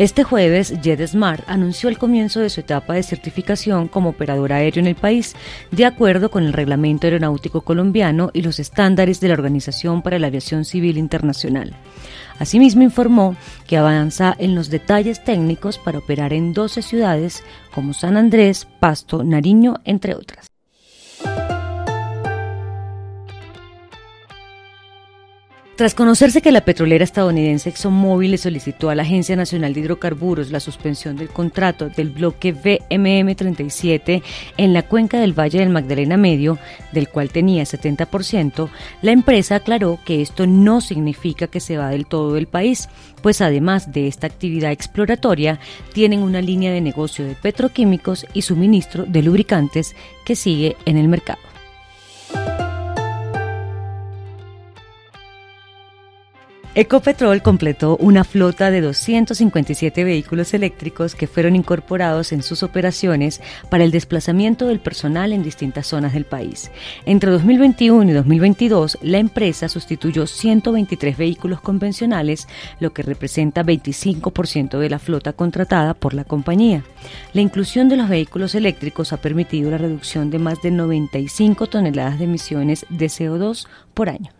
Este jueves, JetSmart anunció el comienzo de su etapa de certificación como operador aéreo en el país, de acuerdo con el Reglamento Aeronáutico Colombiano y los estándares de la Organización para la Aviación Civil Internacional. Asimismo, informó que avanza en los detalles técnicos para operar en 12 ciudades como San Andrés, Pasto, Nariño, entre otras. Tras conocerse que la petrolera estadounidense ExxonMobil le solicitó a la Agencia Nacional de Hidrocarburos la suspensión del contrato del bloque VMM 37 en la cuenca del Valle del Magdalena Medio, del cual tenía 70%, la empresa aclaró que esto no significa que se va del todo del país, pues además de esta actividad exploratoria, tienen una línea de negocio de petroquímicos y suministro de lubricantes que sigue en el mercado. Ecopetrol completó una flota de 257 vehículos eléctricos que fueron incorporados en sus operaciones para el desplazamiento del personal en distintas zonas del país. Entre 2021 y 2022, la empresa sustituyó 123 vehículos convencionales, lo que representa 25% de la flota contratada por la compañía. La inclusión de los vehículos eléctricos ha permitido la reducción de más de 95 toneladas de emisiones de CO2 por año.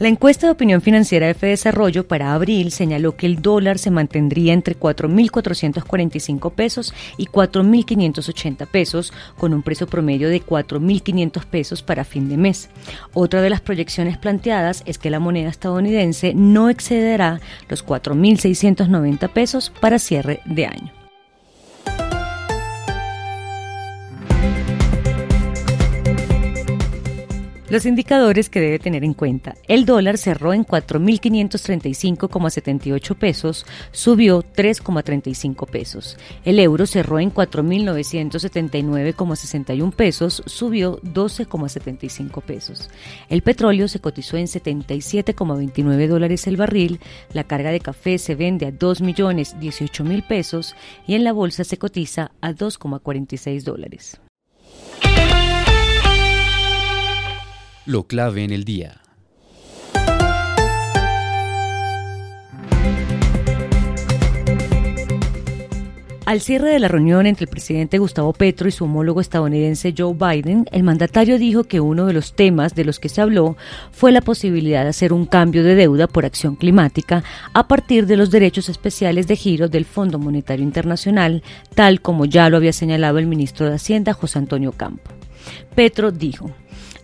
La encuesta de opinión financiera de Desarrollo para abril señaló que el dólar se mantendría entre 4.445 pesos y 4.580 pesos, con un precio promedio de 4.500 pesos para fin de mes. Otra de las proyecciones planteadas es que la moneda estadounidense no excederá los 4.690 pesos para cierre de año. Los indicadores que debe tener en cuenta. El dólar cerró en 4.535,78 pesos, subió 3,35 pesos. El euro cerró en 4.979,61 pesos, subió 12,75 pesos. El petróleo se cotizó en 77,29 dólares el barril, la carga de café se vende a 2.018.000 pesos y en la bolsa se cotiza a 2,46 dólares. Lo clave en el día. Al cierre de la reunión entre el presidente Gustavo Petro y su homólogo estadounidense Joe Biden, el mandatario dijo que uno de los temas de los que se habló fue la posibilidad de hacer un cambio de deuda por acción climática a partir de los derechos especiales de giro del Fondo Monetario Internacional, tal como ya lo había señalado el ministro de Hacienda José Antonio Campo. Petro dijo,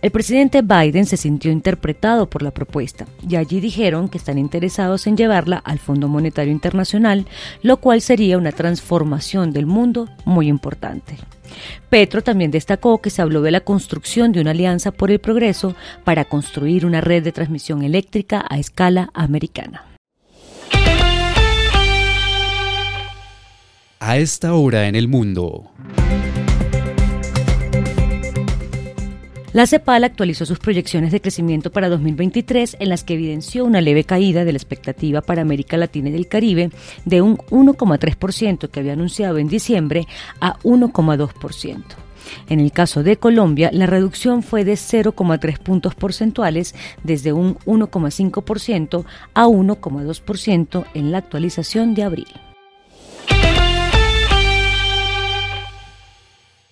el presidente Biden se sintió interpretado por la propuesta y allí dijeron que están interesados en llevarla al Fondo Monetario Internacional, lo cual sería una transformación del mundo muy importante. Petro también destacó que se habló de la construcción de una alianza por el progreso para construir una red de transmisión eléctrica a escala americana. A esta hora en el mundo. La CEPAL actualizó sus proyecciones de crecimiento para 2023 en las que evidenció una leve caída de la expectativa para América Latina y el Caribe de un 1,3% que había anunciado en diciembre a 1,2%. En el caso de Colombia, la reducción fue de 0,3 puntos porcentuales desde un 1,5% a 1,2% en la actualización de abril.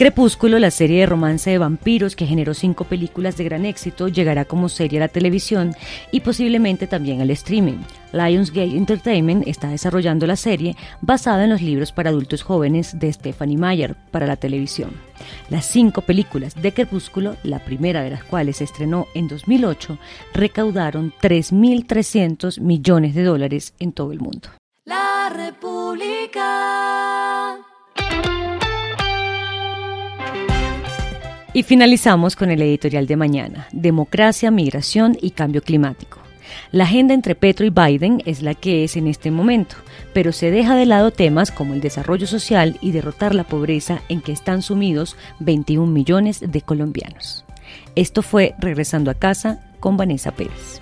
Crepúsculo, la serie de romance de vampiros que generó cinco películas de gran éxito, llegará como serie a la televisión y posiblemente también al streaming. Lionsgate Entertainment está desarrollando la serie basada en los libros para adultos jóvenes de Stephanie Meyer para la televisión. Las cinco películas de Crepúsculo, la primera de las cuales se estrenó en 2008, recaudaron 3.300 millones de dólares en todo el mundo. La República. Y finalizamos con el editorial de mañana, Democracia, Migración y Cambio Climático. La agenda entre Petro y Biden es la que es en este momento, pero se deja de lado temas como el desarrollo social y derrotar la pobreza en que están sumidos 21 millones de colombianos. Esto fue Regresando a casa con Vanessa Pérez.